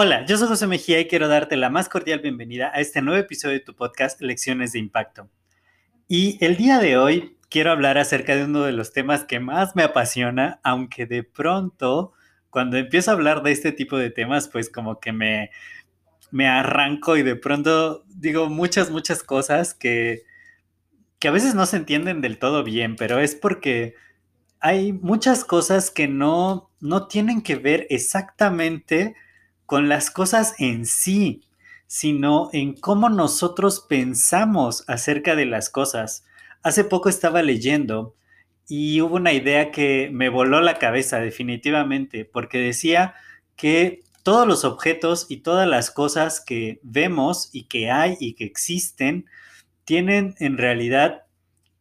Hola, yo soy José Mejía y quiero darte la más cordial bienvenida a este nuevo episodio de tu podcast Lecciones de Impacto. Y el día de hoy quiero hablar acerca de uno de los temas que más me apasiona, aunque de pronto cuando empiezo a hablar de este tipo de temas, pues como que me, me arranco y de pronto digo muchas, muchas cosas que, que a veces no se entienden del todo bien, pero es porque hay muchas cosas que no, no tienen que ver exactamente con las cosas en sí, sino en cómo nosotros pensamos acerca de las cosas. Hace poco estaba leyendo y hubo una idea que me voló la cabeza definitivamente, porque decía que todos los objetos y todas las cosas que vemos y que hay y que existen tienen en realidad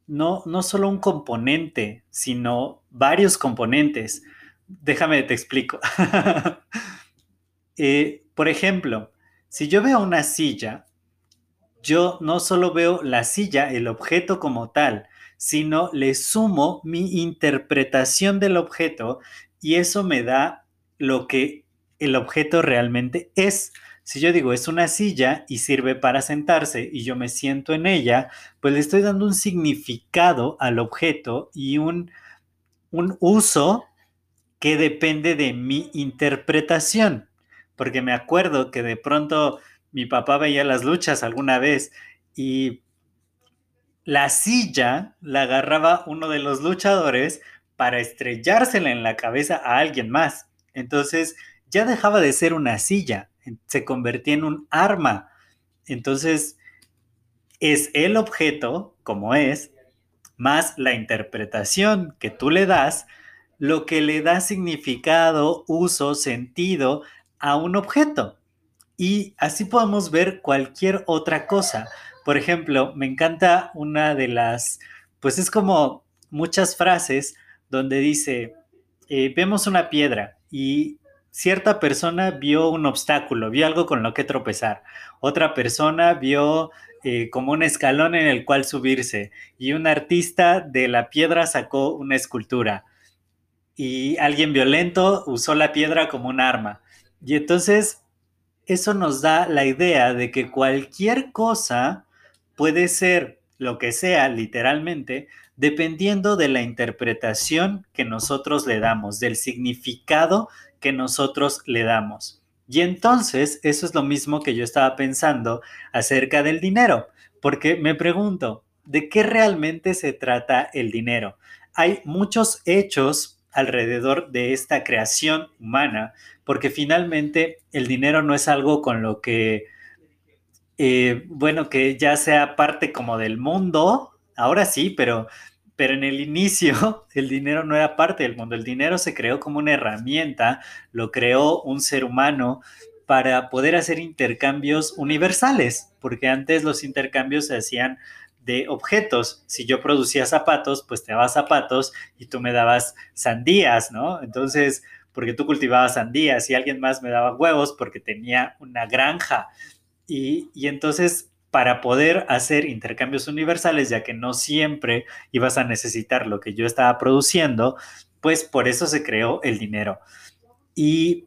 no, no solo un componente, sino varios componentes. Déjame te explico. Eh, por ejemplo, si yo veo una silla, yo no solo veo la silla, el objeto como tal, sino le sumo mi interpretación del objeto y eso me da lo que el objeto realmente es. Si yo digo es una silla y sirve para sentarse y yo me siento en ella, pues le estoy dando un significado al objeto y un, un uso que depende de mi interpretación porque me acuerdo que de pronto mi papá veía las luchas alguna vez y la silla la agarraba uno de los luchadores para estrellársela en la cabeza a alguien más. Entonces ya dejaba de ser una silla, se convertía en un arma. Entonces es el objeto, como es, más la interpretación que tú le das, lo que le da significado, uso, sentido a un objeto. Y así podemos ver cualquier otra cosa. Por ejemplo, me encanta una de las, pues es como muchas frases donde dice, eh, vemos una piedra y cierta persona vio un obstáculo, vio algo con lo que tropezar. Otra persona vio eh, como un escalón en el cual subirse y un artista de la piedra sacó una escultura y alguien violento usó la piedra como un arma. Y entonces eso nos da la idea de que cualquier cosa puede ser lo que sea literalmente, dependiendo de la interpretación que nosotros le damos, del significado que nosotros le damos. Y entonces eso es lo mismo que yo estaba pensando acerca del dinero, porque me pregunto, ¿de qué realmente se trata el dinero? Hay muchos hechos alrededor de esta creación humana, porque finalmente el dinero no es algo con lo que, eh, bueno, que ya sea parte como del mundo, ahora sí, pero, pero en el inicio el dinero no era parte del mundo, el dinero se creó como una herramienta, lo creó un ser humano para poder hacer intercambios universales, porque antes los intercambios se hacían de objetos. Si yo producía zapatos, pues te daba zapatos y tú me dabas sandías, ¿no? Entonces, porque tú cultivabas sandías y alguien más me daba huevos porque tenía una granja. Y, entonces, para poder hacer intercambios universales, ya que no siempre ibas a necesitar lo que yo estaba produciendo, pues por eso se creó el dinero. Y,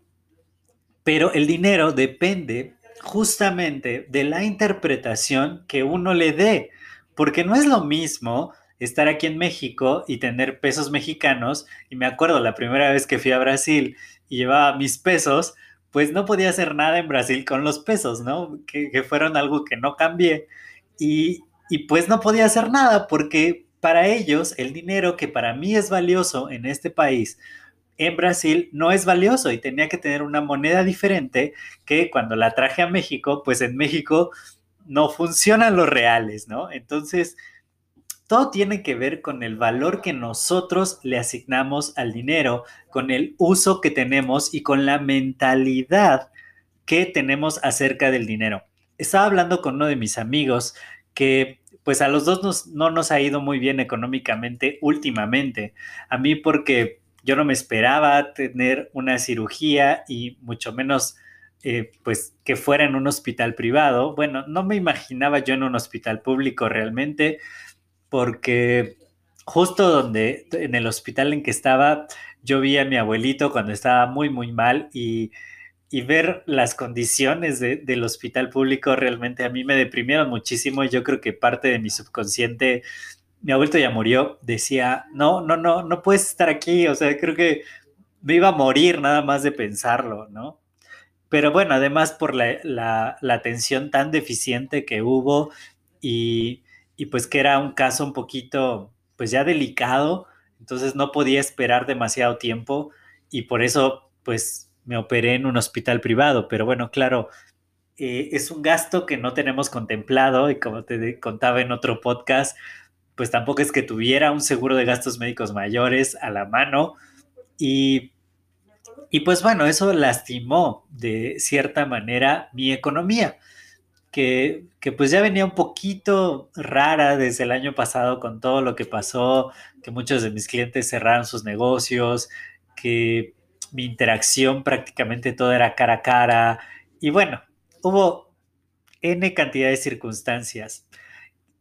pero el dinero depende justamente de la interpretación que uno le dé, porque no es lo mismo estar aquí en México y tener pesos mexicanos. Y me acuerdo la primera vez que fui a Brasil y llevaba mis pesos, pues no podía hacer nada en Brasil con los pesos, ¿no? Que, fueron algo que no cambié. Y, y pues no podía hacer nada porque para ellos el dinero que para mí es valioso en este país, en Brasil no es valioso y tenía que tener una moneda diferente que cuando la traje a México, pues en México no funcionan los reales, ¿no? Entonces, todo tiene que ver con el valor que nosotros le asignamos al dinero, con el uso que tenemos y con la mentalidad que tenemos acerca del dinero. Estaba hablando con uno de mis amigos que pues a los dos no nos ha ido muy bien económicamente últimamente. A mí porque yo no me esperaba tener una cirugía y mucho menos eh, pues que fuera en un hospital privado. Bueno, no me imaginaba yo en un hospital público realmente porque justo donde, en el hospital en que estaba, yo vi a mi abuelito cuando estaba muy, muy mal y, ver las condiciones del hospital público realmente a mí me deprimieron muchísimo. Yo creo que parte de mi subconsciente, mi abuelito ya murió, decía, no, no, no, no puedes estar aquí. O sea, creo que me iba a morir nada más de pensarlo, ¿no? Pero bueno, además por la, la, la atención tan deficiente que hubo y y pues que era un caso un poquito, pues ya delicado, entonces no podía esperar demasiado tiempo y por eso pues me operé en un hospital privado, pero bueno, claro, eh, es un gasto que no tenemos contemplado y como te contaba en otro podcast, pues tampoco es que tuviera un seguro de gastos médicos mayores a la mano y, y pues bueno, eso lastimó de cierta manera mi economía que, pues ya venía un poquito rara desde el año pasado con todo lo que pasó, que muchos de mis clientes cerraron sus negocios, que mi interacción prácticamente todo era cara a cara. Y bueno, hubo N cantidad de circunstancias.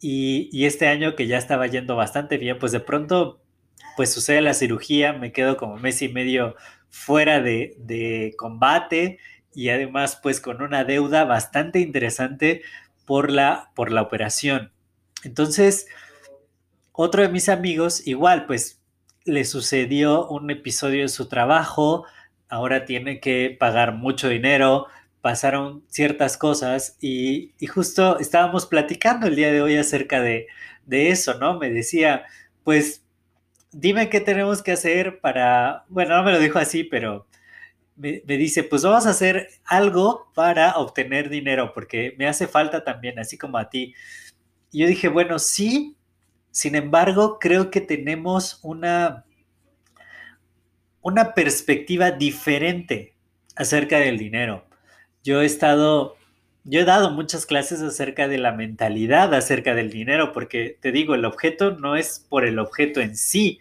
Y, y, este año que ya estaba yendo bastante bien, pues de pronto, pues sucede la cirugía, me quedo como mes y medio fuera de, de combate y además pues con una deuda bastante interesante por la, por la operación. Entonces, otro de mis amigos igual pues le sucedió un episodio de su trabajo, ahora tiene que pagar mucho dinero, pasaron ciertas cosas y, justo estábamos platicando el día de hoy acerca de, de eso, ¿no? Me decía, pues dime qué tenemos que hacer para, bueno, no me lo dijo así, pero me, dice, pues vamos a hacer algo para obtener dinero, porque me hace falta también, así como a ti. Y yo dije, bueno, sí, sin embargo, creo que tenemos una, una perspectiva diferente acerca del dinero. Yo he estado, yo he dado muchas clases acerca de la mentalidad acerca del dinero, porque te digo, el objeto no es por el objeto en sí.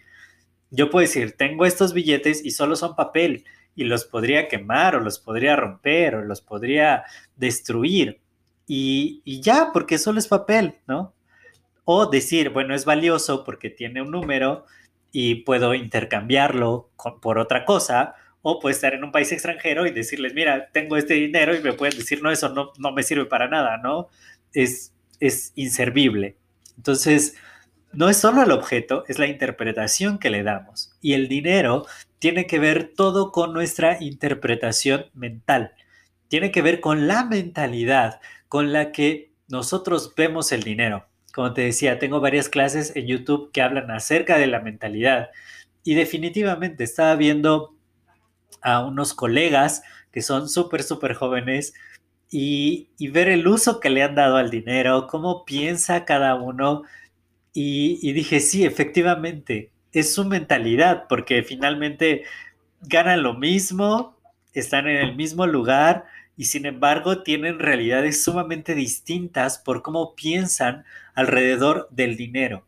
Yo puedo decir, tengo estos billetes y solo son papel y los podría quemar o los podría romper o los podría destruir. Y, ya, porque solo es papel, ¿no? O decir, bueno, es valioso porque tiene un número y puedo intercambiarlo por otra cosa, o puedo estar en un país extranjero y decirles, mira, tengo este dinero y me pueden decir, no, eso no, no me sirve para nada, ¿no? Es, es inservible. Entonces, no es solo el objeto, es la interpretación que le damos. Y el dinero tiene que ver todo con nuestra interpretación mental. Tiene que ver con la mentalidad con la que nosotros vemos el dinero. Como te decía, tengo varias clases en YouTube que hablan acerca de la mentalidad y definitivamente estaba viendo a unos colegas que son súper, súper jóvenes y, ver el uso que le han dado al dinero, cómo piensa cada uno. Y, dije, sí, efectivamente, es su mentalidad, porque finalmente ganan lo mismo, están en el mismo lugar y sin embargo tienen realidades sumamente distintas por cómo piensan alrededor del dinero.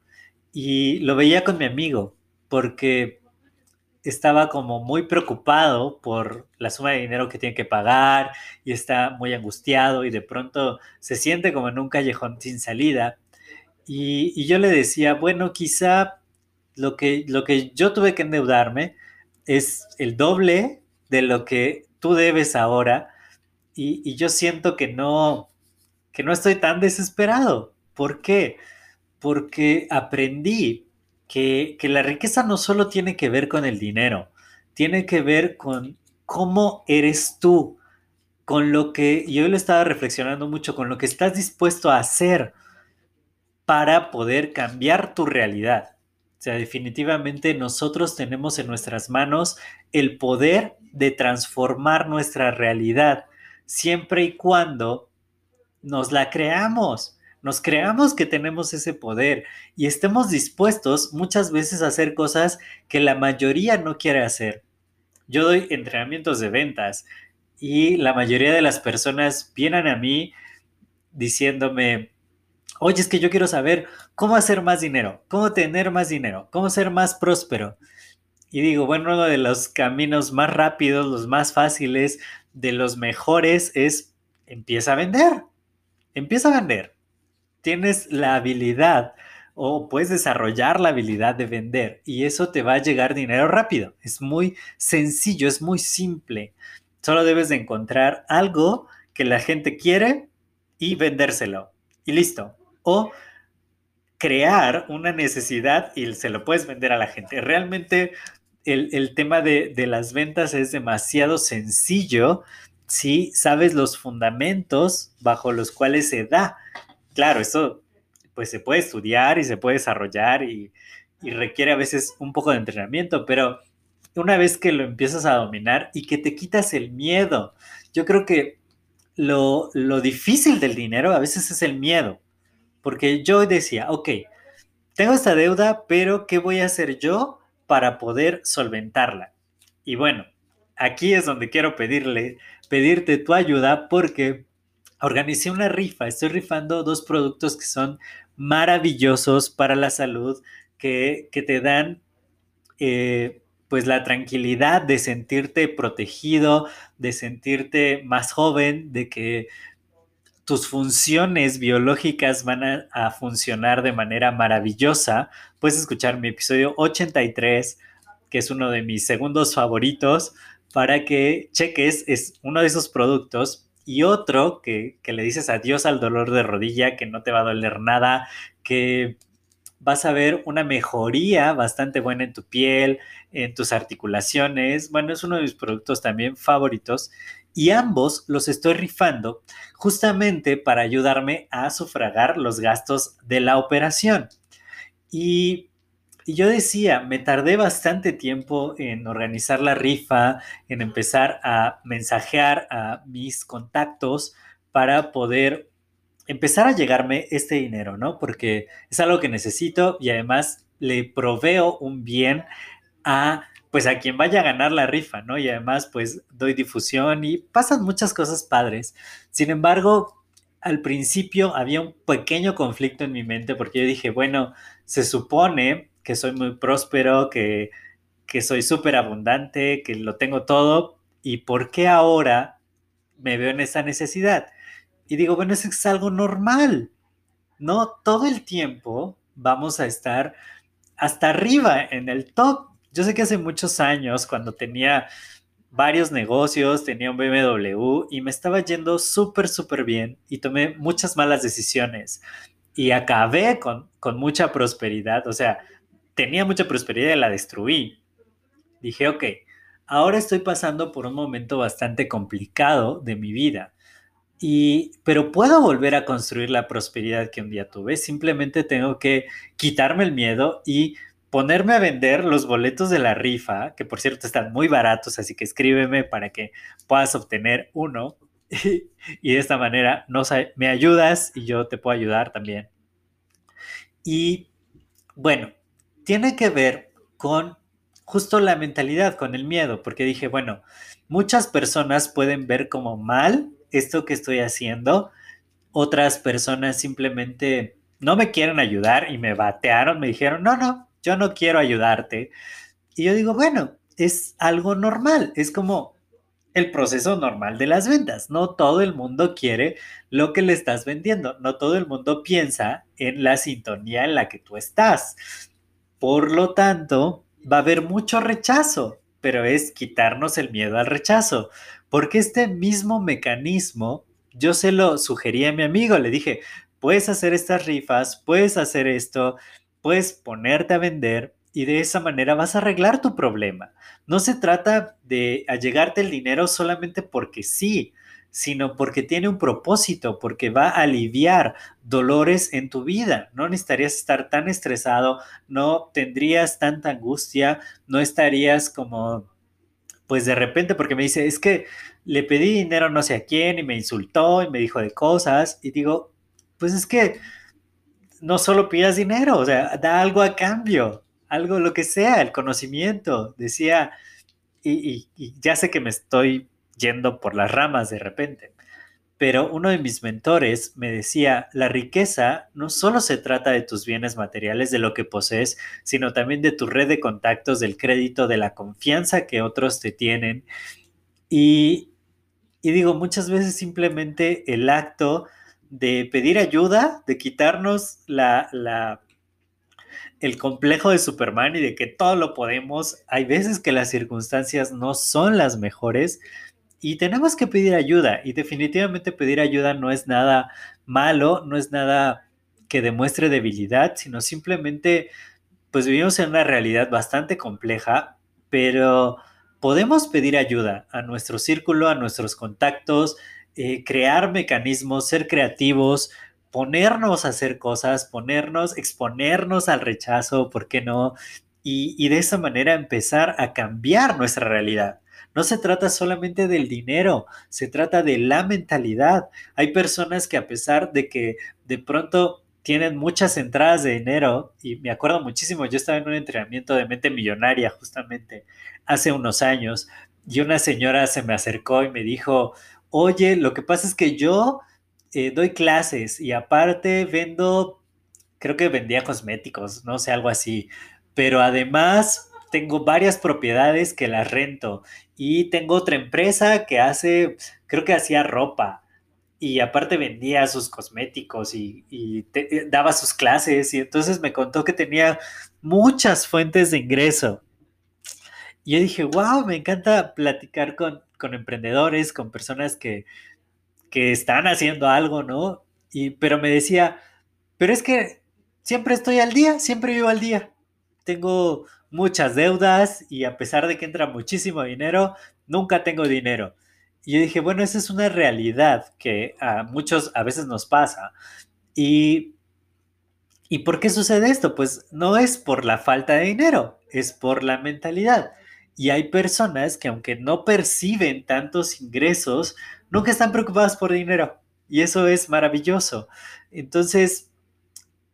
Y lo veía con mi amigo, porque estaba como muy preocupado por la suma de dinero que tiene que pagar y está muy angustiado y de pronto se siente como en un callejón sin salida. Y, y yo le decía, bueno, quizá lo que, lo que yo tuve que endeudarme es el doble de lo que tú debes ahora y, yo siento que no, que no estoy tan desesperado. ¿Por qué? Porque aprendí que, que la riqueza no solo tiene que ver con el dinero, tiene que ver con cómo eres tú, con lo que yo lo estaba reflexionando mucho, con lo que estás dispuesto a hacer para poder cambiar tu realidad. O sea, definitivamente nosotros tenemos en nuestras manos el poder de transformar nuestra realidad, siempre y cuando nos la creamos. nos creamos que tenemos ese poder y estemos dispuestos muchas veces a hacer cosas que la mayoría no quiere hacer. Yo doy entrenamientos de ventas y la mayoría de las personas vienen a mí diciéndome, oye, es que yo quiero saber cómo hacer más dinero, cómo tener más dinero, cómo ser más próspero. Y digo, bueno, uno de los caminos más rápidos, los más fáciles, de los mejores es empieza a vender. Empieza a vender. Tienes la habilidad o puedes desarrollar la habilidad de vender y eso te va a llegar dinero rápido. Es muy sencillo, es muy simple. Solo debes de encontrar algo que la gente quiere y vendérselo. Y listo. O crear una necesidad y se lo puedes vender a la gente. Realmente el, tema de, de, las ventas es demasiado sencillo si sabes los fundamentos bajo los cuales se da. Claro, eso pues se puede estudiar y se puede desarrollar y, y requiere a veces un poco de entrenamiento, pero una vez que lo empiezas a dominar y que te quitas el miedo, yo creo que lo, lo difícil del dinero a veces es el miedo, porque yo decía, ok, tengo esta deuda, pero ¿qué voy a hacer yo para poder solventarla. Y bueno, aquí es donde quiero pedirle, pedirte tu ayuda porque organicé una rifa. Estoy rifando dos productos que son maravillosos para la salud, que, te dan eh, pues la tranquilidad de sentirte protegido, de sentirte más joven, de que tus funciones biológicas van a, funcionar de manera maravillosa, puedes escuchar mi episodio 83, que es uno de mis segundos favoritos, para que cheques, es uno de esos productos. Y otro que, que le dices adiós al dolor de rodilla, que no te va a doler nada, que vas a ver una mejoría bastante buena en tu piel, en tus articulaciones. Bueno, es uno de mis productos también favoritos y ambos los estoy rifando justamente para ayudarme a sufragar los gastos de la operación. Y, yo decía, me tardé bastante tiempo en organizar la rifa, en empezar a mensajear a mis contactos para poder empezar a llegarme este dinero, ¿no? Porque es algo que necesito y además le proveo un bien a pues a quien vaya a ganar la rifa, ¿no? Y además pues doy difusión y pasan muchas cosas padres. Sin embargo, al principio había un pequeño conflicto en mi mente porque yo dije, bueno, se supone que soy muy próspero, que, que soy súper abundante, que lo tengo todo, ¿y por qué ahora me veo en esa necesidad? Y digo, bueno, es algo normal. No todo el tiempo vamos a estar hasta arriba en el top yo sé que hace muchos años, cuando tenía varios negocios, tenía un BMW y me estaba yendo súper, súper bien y tomé muchas malas decisiones y acabé con, con mucha prosperidad. O sea, tenía mucha prosperidad y la destruí. Dije, ok, ahora estoy pasando por un momento bastante complicado de mi vida. Y, pero puedo volver a construir la prosperidad que un día tuve. Simplemente tengo que quitarme el miedo y ponerme a vender los boletos de la rifa, que por cierto están muy baratos, así que escríbeme para que puedas obtener uno. y de esta manera me ayudas y yo te puedo ayudar también. Y bueno, tiene que ver con justo la mentalidad, con el miedo, porque dije, bueno, muchas personas pueden ver como mal esto que estoy haciendo, otras personas simplemente no me quieren ayudar y me batearon, me dijeron, no, no, yo no quiero ayudarte. Y yo digo, bueno, es algo normal, es como el proceso normal de las ventas. No todo el mundo quiere lo que le estás vendiendo, no todo el mundo piensa en la sintonía en la que tú estás. Por lo tanto, va a haber mucho rechazo, pero es quitarnos el miedo al rechazo, porque este mismo mecanismo yo se lo sugerí a mi amigo, le dije, puedes hacer estas rifas, puedes hacer esto, puedes ponerte a vender y de esa manera vas a arreglar tu problema. No se trata de allegarte el dinero solamente porque sí, sino porque tiene un propósito, porque va a aliviar dolores en tu vida. No necesitarías estar tan estresado, no tendrías tanta angustia, no estarías como, pues de repente, porque me dice, es que le pedí dinero no sé a quién y me insultó y me dijo de cosas y digo, pues es que no solo pidas dinero, o sea, da algo a cambio, algo lo que sea, el conocimiento. Decía, y, ya sé que me estoy yendo por las ramas de repente, pero uno de mis mentores me decía, la riqueza no solo se trata de tus bienes materiales, de lo que posees, sino también de tu red de contactos, del crédito, de la confianza que otros te tienen. Y, y digo, muchas veces simplemente el acto de pedir ayuda, de quitarnos la, la, el complejo de Superman y de que todo lo podemos. Hay veces que las circunstancias no son las mejores y tenemos que pedir ayuda. Y definitivamente pedir ayuda no es nada malo, no es nada que demuestre debilidad, sino simplemente pues vivimos en una realidad bastante compleja, pero podemos pedir ayuda a nuestro círculo, a nuestros contactos, eh, crear mecanismos, ser creativos, ponernos a hacer cosas, ponernos, exponernos al rechazo, ¿por qué no? Y, y, de esa manera empezar a cambiar nuestra realidad. No se trata solamente del dinero, se trata de la mentalidad. Hay personas que a pesar de que de pronto tienen muchas entradas de dinero, y me acuerdo muchísimo, yo estaba en un entrenamiento de mente millonaria justamente hace unos años, y una señora se me acercó y me dijo, oye, lo que pasa es que yo eh, doy clases y aparte vendo, creo que vendía cosméticos, no sé, algo así, pero además tengo varias propiedades que las rento y tengo otra empresa que hace, creo que hacía ropa y aparte vendía sus cosméticos y, eh, daba sus clases y entonces me contó que tenía muchas fuentes de ingreso. Y yo dije, wow, me encanta platicar con, con emprendedores, con personas que, que están haciendo algo, ¿no? Y, pero me decía, pero es que siempre estoy al día, siempre vivo al día. Tengo muchas deudas y a pesar de que entra muchísimo dinero, nunca tengo dinero. Y yo dije, bueno, esa es una realidad que a muchos a veces nos pasa. Y, ¿Y por qué sucede esto? Pues no es por la falta de dinero, es por la mentalidad. Y hay personas que aunque no perciben tantos ingresos, nunca están preocupadas por dinero. Y eso es maravilloso. Entonces,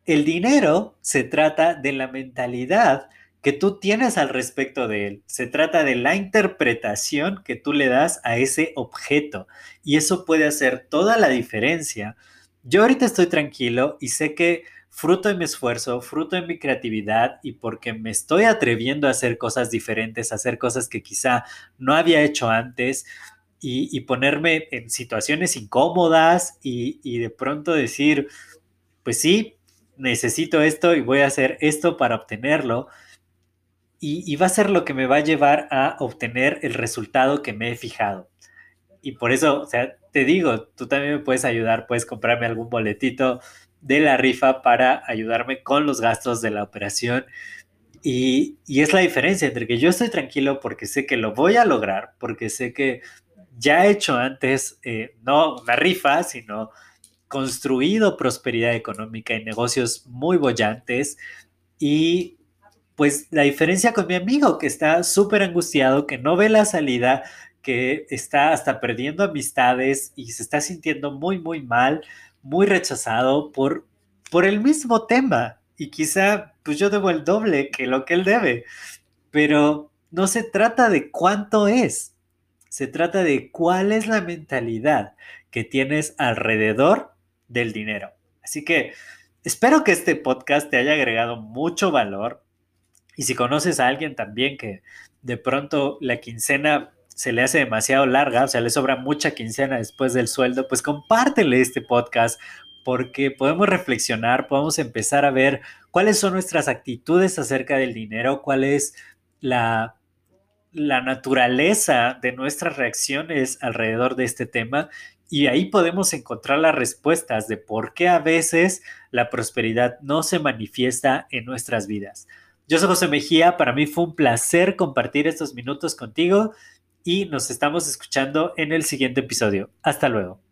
el dinero se trata de la mentalidad que tú tienes al respecto de él. Se trata de la interpretación que tú le das a ese objeto. Y eso puede hacer toda la diferencia. Yo ahorita estoy tranquilo y sé que fruto de mi esfuerzo, fruto de mi creatividad y porque me estoy atreviendo a hacer cosas diferentes, a hacer cosas que quizá no había hecho antes y, ponerme en situaciones incómodas y, de pronto decir, pues sí, necesito esto y voy a hacer esto para obtenerlo. Y, y, va a ser lo que me va a llevar a obtener el resultado que me he fijado. Y por eso, o sea, te digo, tú también me puedes ayudar, puedes comprarme algún boletito de la rifa para ayudarme con los gastos de la operación. Y, es la diferencia entre que yo estoy tranquilo porque sé que lo voy a lograr, porque sé que ya he hecho antes, eh, no una rifa, sino construido prosperidad económica y negocios muy bollantes. Y pues la diferencia con mi amigo que está súper angustiado, que no ve la salida, que está hasta perdiendo amistades y se está sintiendo muy, muy mal muy rechazado por, por el mismo tema. Y quizá pues yo debo el doble que lo que él debe. Pero no se trata de cuánto es, se trata de cuál es la mentalidad que tienes alrededor del dinero. Así que espero que este podcast te haya agregado mucho valor. Y si conoces a alguien también que de pronto la quincena se le hace demasiado larga, o sea, le sobra mucha quincena después del sueldo, pues compártele este podcast porque podemos reflexionar, podemos empezar a ver cuáles son nuestras actitudes acerca del dinero, cuál es la, la naturaleza de nuestras reacciones alrededor de este tema y ahí podemos encontrar las respuestas de por qué a veces la prosperidad no se manifiesta en nuestras vidas. Yo soy José Mejía, para mí fue un placer compartir estos minutos contigo y nos estamos escuchando en el siguiente episodio. Hasta luego.